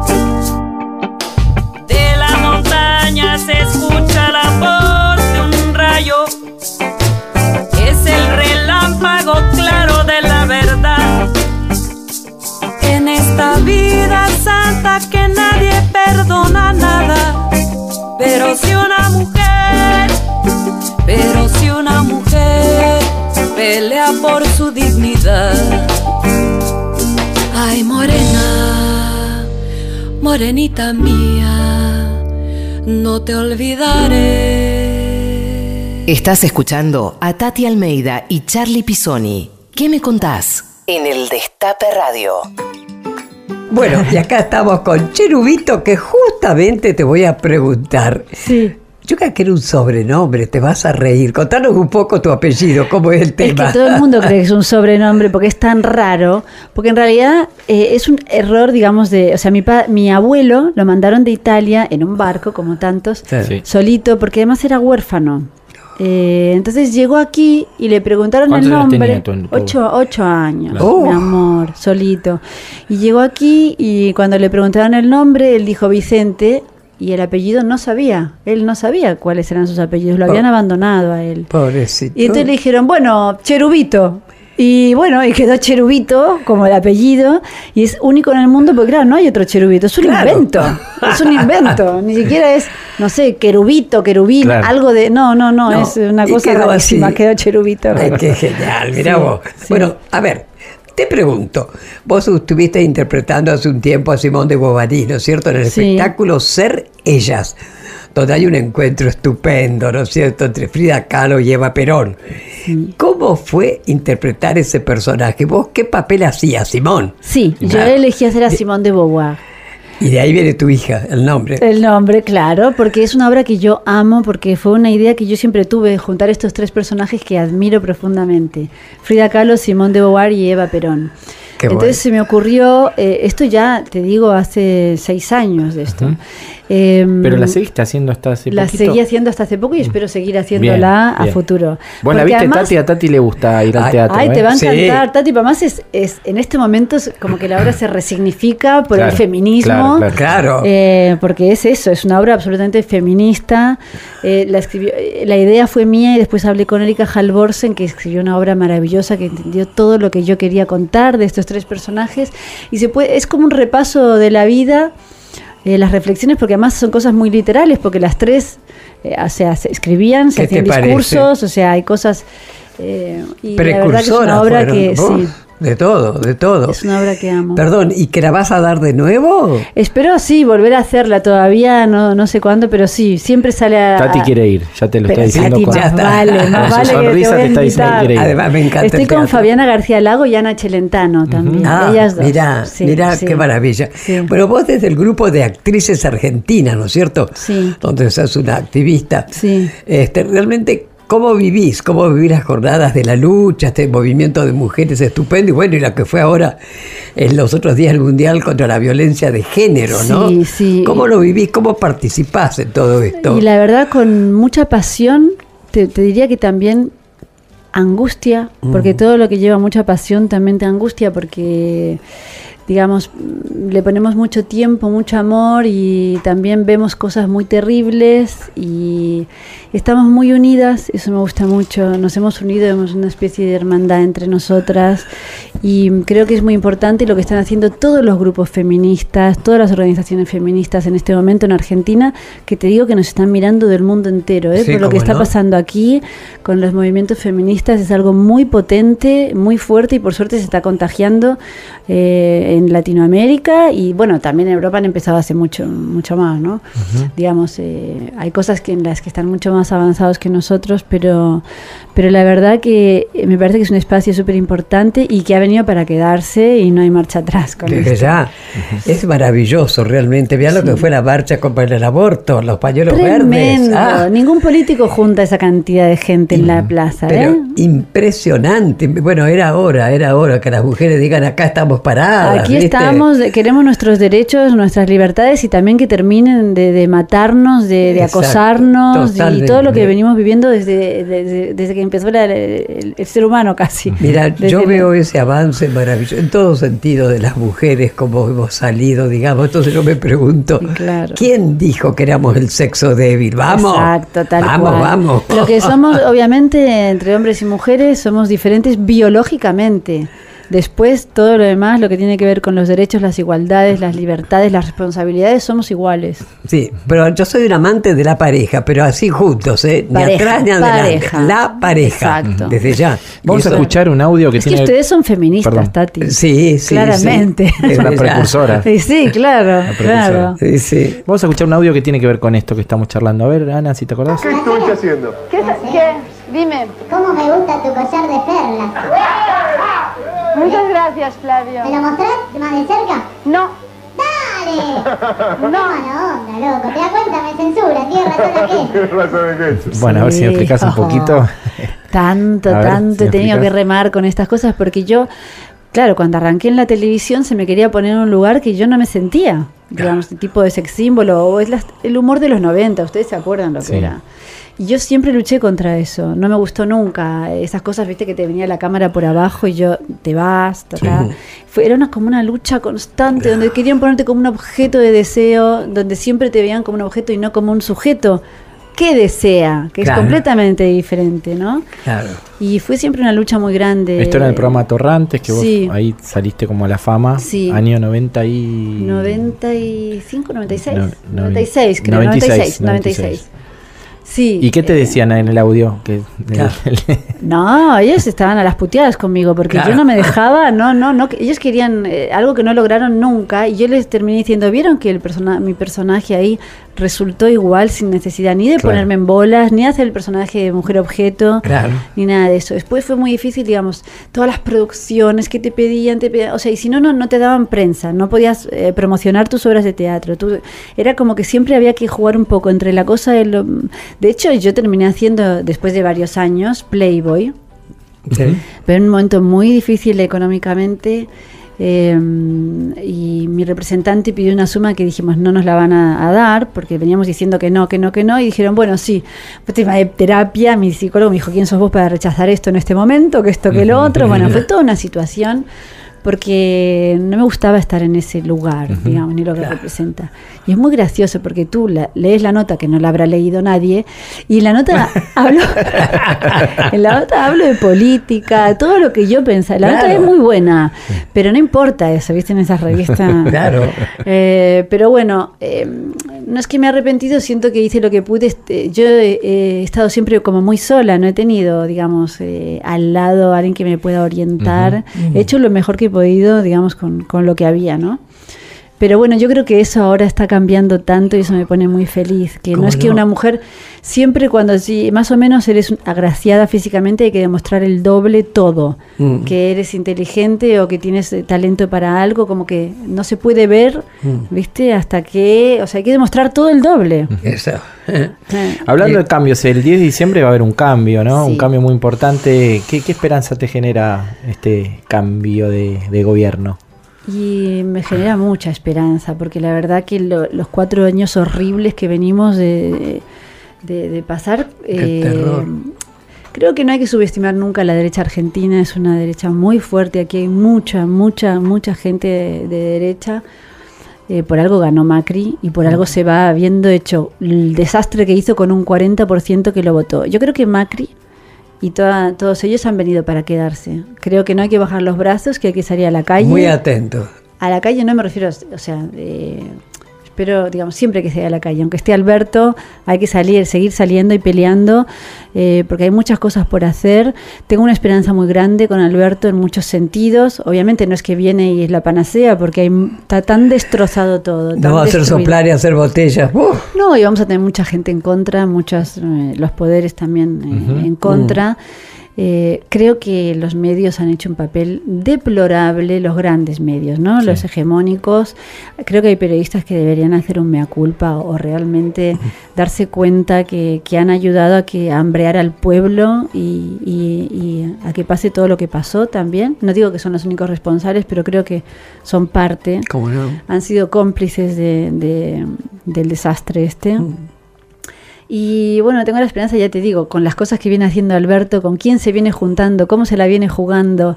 Perdona nada. Pero si una mujer, pero si una mujer pelea por su dignidad. Ay, morena, morenita mía, no te olvidaré. Estás escuchando a Tati Almeida y Charlie Pisoni. ¿Qué me contás? En el Destape Radio. Bueno, y acá estamos con Cherubito, que justamente te voy a preguntar. Sí. Yo creo que era un sobrenombre, te vas a reír. Contanos un poco tu apellido, cómo es el Es tema. que todo el mundo cree que es un sobrenombre porque es tan raro, porque en realidad eh, es un error, digamos, de, o sea, mi, pa- mi abuelo lo mandaron de Italia en un barco, como tantos, Sí. solito, porque además era huérfano. Eh, entonces llegó aquí y le preguntaron el ¿Cuántos años nombre. tenía ocho, ocho años, mi Oh. amor, solito. Y llegó aquí y cuando le preguntaron el nombre, él dijo Vicente y el apellido no sabía. Él no sabía cuáles eran sus apellidos, lo habían abandonado a él. Pobrecito. Y entonces le dijeron, bueno, Cherubito. Y bueno, y quedó Cherubito como el apellido. Y es único en el mundo porque, claro, no hay otro Cherubito. Es un Claro. invento. Es un invento. Ni siquiera es, no sé, querubito, querubín, Claro. algo de. No, no, no. No, es una cosa quedó rarísima. así. Quedó Cherubito. Ay, qué genial, mira Sí, vos. sí. Bueno, a ver, te pregunto, vos estuviste interpretando hace un tiempo a Simón de Bovary, ¿no es cierto? En el Sí. espectáculo Ser Ellas, donde hay un encuentro estupendo, ¿no es cierto?, entre Frida Kahlo y Eva Perón. ¿Cómo fue interpretar ese personaje? ¿Vos qué papel hacías, Simón? Sí, yo Claro. elegí hacer a Simón de Beauvoir. Y de ahí viene tu hija, el nombre. El nombre, claro, porque es una obra que yo amo, porque fue una idea que yo siempre tuve de juntar estos tres personajes que admiro profundamente: Frida Kahlo, Simón de Beauvoir y Eva Perón. Qué Entonces bueno. se me ocurrió, eh, esto ya te digo hace seis años de esto. Em, Pero la seguiste haciendo hasta hace la poquito. seguí haciendo hasta hace poco y espero seguir haciéndola a bien. futuro. Vos la Porque viste, además- Tati, a Tati le gusta ir al Ay, teatro. Ay, te ¿eh? va a Sí. encantar, Tati. pero Además, es, es, en este momento es como que la obra se resignifica por Claro, el feminismo. claro, Claro. Eh, porque es eso, es una obra absolutamente feminista. Eh, la, escribió, la idea fue mía y después hablé con Erika Halvorsen, que escribió una obra maravillosa que entendió todo lo que yo quería contar de estos tres personajes. Y se puede, es como un repaso de la vida, eh, las reflexiones, porque además son cosas muy literales, porque las tres eh, o sea, se escribían, se ¿Qué te hacían parece? discursos, o sea, hay cosas. eh, y la verdad que es una obra fueron, que sí, De todo, de todo. es una obra que amo. Perdón, ¿y que la vas a dar de nuevo? Espero sí volver a hacerla todavía, no, no sé cuándo, pero sí, siempre sale a. Tati a- quiere ir, ya te lo Pero está diciendo Tati, más vale, más su vale que te sonrisa voy a te está diciendo que invitar. quiere ir. Además, me encanta Estoy el con. Fabiana García Lago y Ana Celentano también. Ah, ellas dos. Mirá, Sí, mirá sí. qué maravilla. Sí. Bueno, vos desde el grupo de actrices argentinas, ¿no es cierto? Sí. Donde sos una activista. Sí. Este, realmente, ¿cómo vivís? ¿Cómo vivís las jornadas de la lucha, este movimiento de mujeres estupendo? Y bueno, y la que fue ahora en los otros días el Mundial contra la violencia de género, ¿no? Sí, sí. ¿Cómo lo vivís? ¿Cómo participás en todo esto? Y la verdad, con mucha pasión, te, te diría que también angustia, porque todo lo que lleva mucha pasión también te angustia, porque digamos, le ponemos mucho tiempo, mucho amor y también vemos cosas muy terribles y estamos muy unidas, eso me gusta mucho, nos hemos unido, hemos una especie de hermandad entre nosotras y creo que es muy importante lo que están haciendo todos los grupos feministas, todas las organizaciones feministas en este momento en Argentina, que te digo que nos están mirando del mundo entero, ¿eh? Sí, por lo que está no. pasando aquí con los movimientos feministas es algo muy potente, muy fuerte y por suerte se está contagiando eh, en Latinoamérica y bueno, también en Europa han empezado hace mucho, mucho más, ¿no? Digamos, eh, hay cosas que en las que están mucho más avanzados que nosotros, pero, pero la verdad que eh, me parece que es un espacio súper importante y que ha venido para quedarse y no hay marcha atrás con Desde esto. ya. Es maravilloso realmente. Vean lo que fue la marcha contra el aborto, los pañuelos verdes. Tremendo. Ah, Ningún político junta esa cantidad de gente en la plaza, pero ¿eh? impresionante. Bueno, era hora, era hora que las mujeres digan acá estamos paradas. Aquí ¿viste? estamos, queremos nuestros derechos, nuestras libertades y también que terminen de, de matarnos, de, de Exacto, acosarnos y todo lo que venimos viviendo desde, desde, desde que empezó la- el, el ser humano casi. Mira, yo veo ese avance maravilloso en todo sentido de las mujeres, como hemos salido, digamos. Entonces yo me pregunto, claro. ¿quién dijo que éramos el sexo débil? Vamos, Exacto, tal vamos, cual. vamos. Lo que somos, obviamente, entre hombres y mujeres, somos diferentes biológicamente. Después, todo lo demás, lo que tiene que ver con los derechos, las igualdades, las libertades, las responsabilidades, somos iguales. Sí, pero yo soy un amante de la pareja, pero así juntos, ¿eh? Ni Pareja, atrás ni adelante. pareja. La pareja, Exacto. desde ya. Vamos a escuchar un audio que Es que tiene. ustedes son feministas, Perdón. Tati. Sí, sí. Claramente. sí. Es ya. precursora. Sí, sí, claro, precursora. claro. Sí, sí. Vamos a escuchar un audio que tiene que ver con esto que estamos charlando. A ver, Ana, si te acordás. ¿Qué estuviste haciendo? ¿Qué? Dime. ¿Cómo me gusta tu collar de perlas? Muchas gracias, Flavio. ¿Me lo mostrás más de cerca? No, ¡Dale! No. mala onda, loco. ¿Te das cuenta? Me censura. Tienes razón aquí. ¿Qué razón de qué? Bueno, a ver si me explicas un poquito. tanto, tanto si he tenido que remar con estas cosas porque yo, claro, cuando arranqué en la televisión se me quería poner en un lugar que yo no me sentía. Digamos, tipo de sex símbolo o es las- el humor de los 90, ustedes se acuerdan lo que Sí. era. Y yo siempre luché contra eso, no me gustó nunca. Esas cosas, viste, que te venía la cámara por abajo y yo te vas, ta. Fue, era una, como una lucha constante, donde querían ponerte como un objeto de deseo, donde siempre te veían como un objeto y no como un sujeto que desea, que Claro. es completamente diferente, ¿no? Claro. Y fue siempre una lucha muy grande. Esto era en el programa Torrantes, que vos ahí saliste como a la fama. Sí. Año 90 y... 95, 96, No, no, 96, creo, 96, 96, 96. Sí. ¿Y qué te eh, decían en el audio? Que, Claro. No, ellos estaban a las puteadas conmigo porque Claro. yo no me dejaba, no, no, no, ellos querían eh, algo que no lograron nunca y yo les terminé diciendo, ¿vieron que el persona mi personaje ahí resultó igual sin necesidad ni de Claro. ponerme en bolas, ni de hacer el personaje de mujer objeto, Claro. ni nada de eso. Después fue muy difícil, digamos, todas las producciones que te pedían, te pedían, o sea, y si no, no, no te daban prensa, no podías eh, promocionar tus obras de teatro. Tú, era como que siempre había que jugar un poco entre la cosa de lo... De hecho, yo terminé haciendo, después de varios años, Playboy, Sí. pero en un momento muy difícil económicamente. Eh, y mi representante pidió una suma que dijimos no nos la van a, dar porque veníamos diciendo que no, que no, que no y dijeron bueno sí, tema de terapia, mi psicólogo me dijo quién sos vos para rechazar esto en este momento, que esto, que lo otro, bueno fue toda una situación porque no me gustaba estar en ese lugar, digamos, ni lo que representa. Y es muy gracioso porque tú la- lees la nota que no la habrá leído nadie y en la nota hablo en la nota hablo de política, todo lo que yo pensaba. La nota es muy buena, pero no importa eso, ¿viste? En esas revistas. Claro. Eh, pero bueno, eh, no es que me he arrepentido, siento que hice lo que pude. Este, yo he, he estado siempre como muy sola, no he tenido, digamos, eh, al lado alguien que me pueda orientar. He hecho lo mejor que podido, digamos, con, con lo que había, ¿no? Pero bueno, yo creo que eso ahora está cambiando tanto y eso me pone muy feliz. Que no ¿Cómo es que no? una mujer, siempre cuando sí, más o menos eres agraciada físicamente, hay que demostrar el doble todo. Mm. Que eres inteligente o que tienes eh, talento para algo, como que no se puede ver, Mm. ¿viste? Hasta que, o sea, hay que demostrar todo el doble. Eso. Eh, Hablando de cambios, el 10 de diciembre va a haber un cambio, ¿no? Sí. Un cambio muy importante. ¿Qué, qué esperanza te genera este cambio de, de gobierno? Y me genera mucha esperanza, porque la verdad que lo- los cuatro años horribles que venimos de, de- de pasar... Qué terror. Creo que no hay que subestimar nunca la derecha argentina, es una derecha muy fuerte, aquí hay mucha, mucha, mucha gente de, de derecha. Eh, por algo ganó Macri y por algo se va habiendo hecho el desastre que hizo con un 40% que lo votó. Yo creo que Macri y toda- todos ellos han venido para quedarse. Creo que no hay que bajar los brazos, que hay que salir a la calle. Muy atento. A la calle no me refiero, o sea, eh, espero, digamos, siempre que sea a la calle. Aunque esté Alberto, hay que salir, seguir saliendo y peleando, eh, porque hay muchas cosas por hacer. Tengo una esperanza muy grande con Alberto en muchos sentidos. Obviamente no es que viene y es la panacea, porque hay, está tan destrozado todo. tan No va a hacer soplar y hacer botellas. ¡Uf! No, y vamos a tener mucha gente en contra, muchos, eh, los poderes también eh, en contra. Eh, creo que los medios han hecho un papel deplorable, los grandes medios, ¿no? Los hegemónicos. Creo que hay periodistas que deberían hacer un mea culpa o realmente darse cuenta que, que han ayudado a que a hambrear al pueblo y, y- y a que pase todo lo que pasó también. No digo que son los únicos responsables, pero creo que son parte han sido cómplices de, de- del desastre este. Y bueno, tengo la esperanza, ya te digo, con las cosas que viene haciendo Alberto, con quién se viene juntando, cómo se la viene jugando,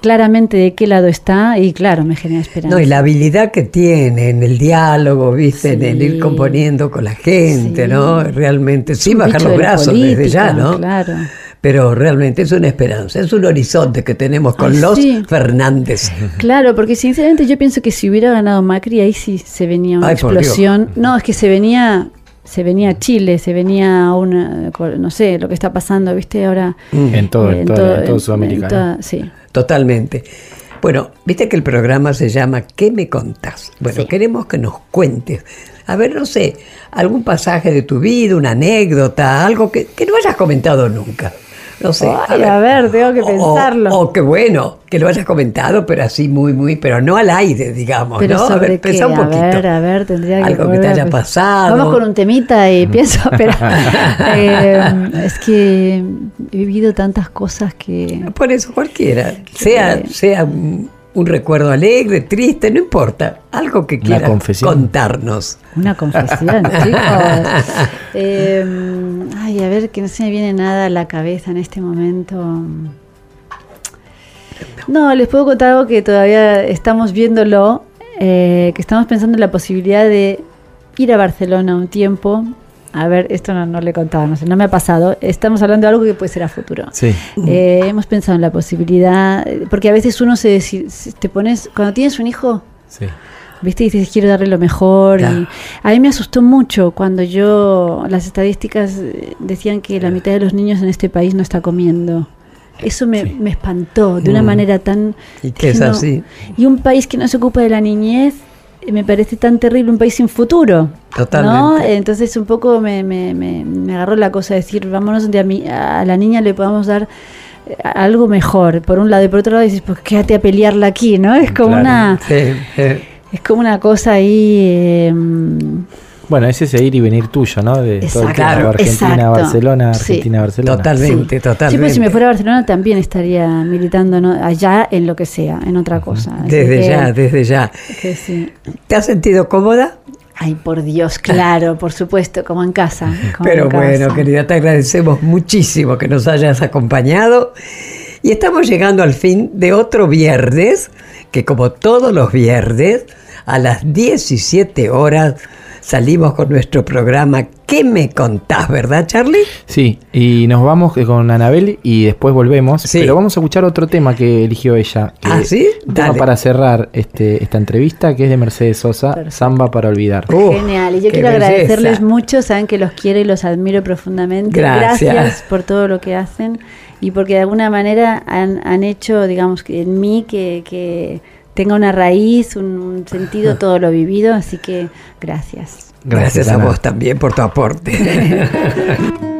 claramente de qué lado está, y claro, me genera esperanza. No, y la habilidad que tiene en el diálogo, ¿viste? En el ir componiendo con la gente, Sí. ¿no? Realmente, sin bajar los de brazos desde ya, ¿no? Claro. Pero realmente es una esperanza, es un horizonte que tenemos con Ay, los sí. Fernández. Claro, porque sinceramente yo pienso que si hubiera ganado Macri, ahí sí se venía una Ay, explosión. No, es que se venía, se venía Chile, se venía una, no sé, lo que está pasando, ¿viste? Ahora. En todo, eh, en todo, en todo Sudamérica, en toda- sí. Totalmente. Bueno, viste que el programa se llama ¿Qué me contás? Bueno, Sí. queremos que nos cuentes. A ver, no sé, algún pasaje de tu vida, una anécdota, algo que, que no hayas comentado nunca. No sé. Ay, a ver, tengo que pensarlo. O, qué bueno, que lo hayas comentado, pero así muy, muy, pero no al aire, digamos, Pero ¿no? a ver, qué, un a poquito. ver, a ver, tendría que Algo que te a haya pasado. Vamos con un temita y pienso, pero eh, es que he vivido tantas cosas que Por eso cualquiera, sea, sea un, un recuerdo alegre, triste, no importa, algo que quieras confesión. contarnos. una confesión, chicos. Eh, ay, a ver, que no se me viene nada a la cabeza en este momento. No, les puedo contar algo que todavía estamos viéndolo, eh, que estamos pensando en la posibilidad de ir a Barcelona un tiempo. A ver, esto no, no le he contado, no sé, no me ha pasado. Estamos hablando de algo que puede ser a futuro. Sí. Eh, hemos pensado en la posibilidad, eh, porque a veces uno se, te pones, cuando tienes un hijo, Sí. ¿Viste? Y dices, quiero darle lo mejor. Y a mí me asustó mucho cuando yo, las estadísticas eh, decían que la mitad de los niños en este país no está comiendo. Eso me, me espantó de una Mm. manera tan... Y que es no. así. Y un país que no se ocupa de la niñez, eh, me parece tan terrible, un país sin futuro. Totalmente. ¿no? Entonces un poco me, me, me, me agarró la cosa de decir, vámonos donde a, mi, a la niña le podamos dar eh, algo mejor, por un lado, y por otro lado dices, pues quédate a pelearla aquí, ¿no? Es como Claro. una... Sí, Es como una cosa ahí. eh, Bueno, ese es ese ir y venir tuyo, ¿no? De todo el Exacto, tiempo. Argentina, exacto. Barcelona, Sí. Argentina, Barcelona. totalmente, sí. totalmente. Sí, si me fuera a Barcelona también estaría militando ¿no? allá en lo que sea, en otra cosa. Así Desde que- ya, desde ya. que sí. ¿Te has sentido cómoda? Ay, por Dios, claro, por supuesto, como en casa. como Pero en bueno, casa. querida, te agradecemos muchísimo que nos hayas acompañado. Y estamos llegando al fin de otro viernes, que como todos los viernes, a las 17 horas salimos con nuestro programa ¿Qué me contás, verdad, Charlie? Sí, y nos vamos con Anabel y después volvemos. Sí. Pero vamos a escuchar otro tema que eligió ella. que- ¿Ah, sí? Un tema Dale. para cerrar este, esta entrevista, que es de Mercedes Sosa, Perfecto. Samba para olvidar. Uh, Genial, y yo quiero belleza. agradecerles mucho, saben que los quiero y los admiro profundamente. Gracias. por todo lo que hacen y porque de alguna manera han, han hecho, digamos, que en mí que, que tenga una raíz, un, sentido todo lo vivido, así que gracias. Gracias a Ana. vos también por tu aporte.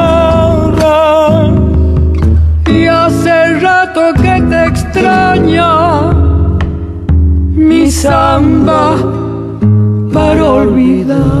samba para olvidar.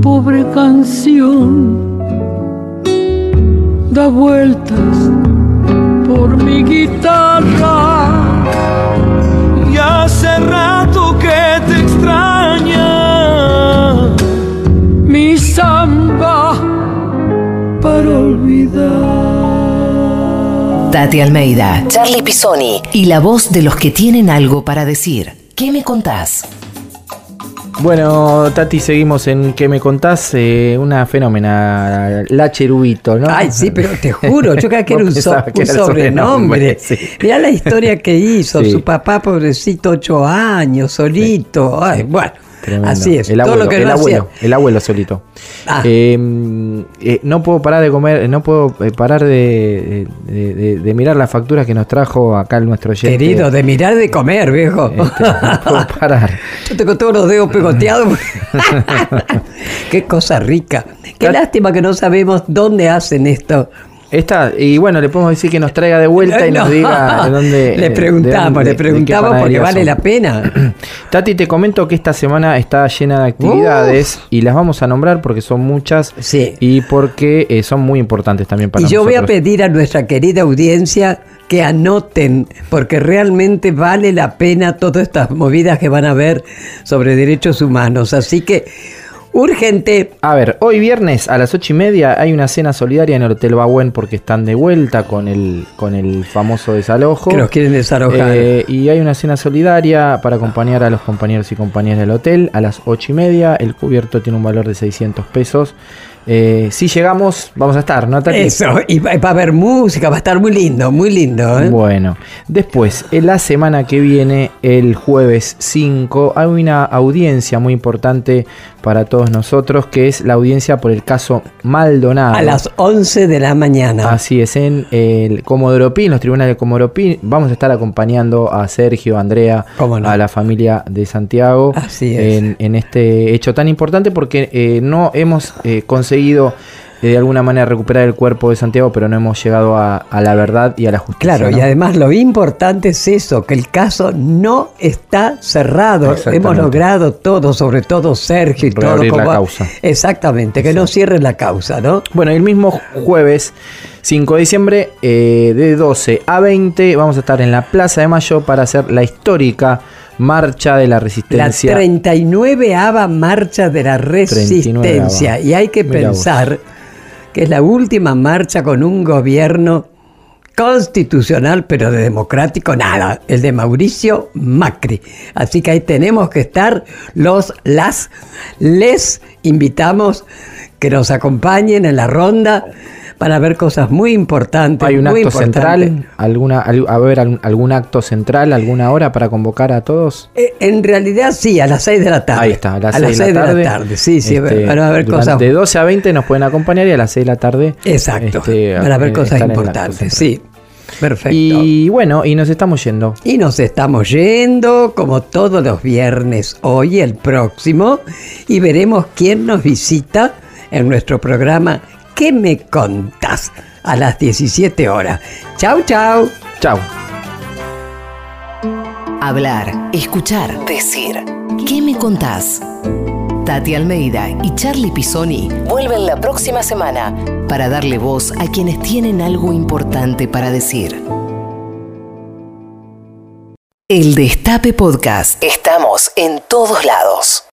Pobre canción da vueltas por mi guitarra. Y hace rato que te extraña mi samba para olvidar. Tati Almeida, Charlie Pisoni y la voz de los que tienen algo para decir. ¿Qué me contás? Bueno, Tati, seguimos en ¿Qué me contás? Eh, una fenómena, la Cherubito, ¿no? Ay, sí, pero te juro, yo creo que era un, so- que un sobrenombre. sí. Mirá la historia que hizo, Sí. su papá pobrecito, ocho años, solito. Ay, bueno, Tremendo. así es. El todo abuelo, lo que el no hacía. abuelo, el abuelo solito. Ah. Eh, eh, no puedo parar de comer, no puedo eh, parar de, de- de- de mirar las facturas que nos trajo acá el nuestro oyente. Querido, de mirar de comer, viejo. Este, no puedo parar. Yo tengo todos los dedos pegoteados. Qué cosa rica. Qué lástima que no sabemos dónde hacen esto. Está, y bueno, le podemos decir que nos traiga de vuelta y nos No. diga de dónde. Le preguntamos, de le de preguntamos porque vale la pena. Tati, te comento que esta semana está llena de actividades y las vamos a nombrar porque son muchas Sí. y porque eh, son muy importantes también para Y yo voy a nosotros. pedir a nuestra querida audiencia que anoten, porque realmente vale la pena todas estas movidas que van a ver sobre derechos humanos. Así que, urgente, A ver, hoy viernes a las ocho y media hay una cena solidaria en el Hotel Bahuen porque están de vuelta con el, con el famoso desalojo. que nos quieren desalojar. Eh, y hay una cena solidaria para acompañar a los compañeros y compañeras del hotel a las ocho y media. El cubierto tiene un valor de 600 pesos. Eh, si llegamos, vamos a estar, ¿no, Tati? Eso, y va, va a haber música, va a estar muy lindo, muy lindo. ¿eh? Bueno, después, en la semana que viene, el jueves 5, hay una audiencia muy importante para todos nosotros, que es la audiencia por el caso Maldonado. A las 11 de la mañana. Así es, en el Comodoro Pi, en los tribunales de Comodoro Pi, vamos a estar acompañando a Sergio, a Andrea, a la familia de Santiago Así es. En, en este hecho tan importante porque eh, no hemos eh, conseguido de alguna manera recuperar el cuerpo de Santiago, pero no hemos llegado a, a la verdad y a la justicia. Claro, ¿no? y además lo importante es eso, que el caso no está cerrado. Hemos logrado todo, sobre todo Sergio y todo. Reabrir la como- causa. Exactamente, que no cierren la causa, ¿no? Bueno, el mismo jueves 5 de diciembre, eh, de 12 a 20, vamos a estar en la Plaza de Mayo para hacer la histórica Marcha de la La Resistencia. 39 ava Marcha de la Resistencia. 39ª. Y hay que Mirá vos. Que es la última marcha con un gobierno constitucional, pero de democrático nada, el de Mauricio Macri. Así que ahí tenemos que estar los, las, les invitamos que nos acompañen en la ronda para ver cosas muy importantes. Hay un muy acto central, alguna, al- a ver, algún, algún acto central, alguna hora para convocar a todos. Eh, En realidad sí, a las 6 de la tarde. Ahí está, a las a 6 las de, seis la tarde. de la tarde. Sí, sí, Este, van a haber durante- cosas. De 12 a 20 nos pueden acompañar y a las 6 de la tarde. Exacto. este, van a haber eh, cosas importantes. Sí. Perfecto. Y bueno, y nos estamos yendo. Y nos estamos yendo, como todos los viernes, hoy, el próximo, y veremos quién nos visita en nuestro programa ¿Qué me contás? a las 17 horas. Chau, chau. Chau. Hablar, escuchar, decir. ¿Qué me contás? Tati Almeida y Charlie Pisoni vuelven la próxima semana para darle voz a quienes tienen algo importante para decir. El Destape Podcast. Estamos en todos lados.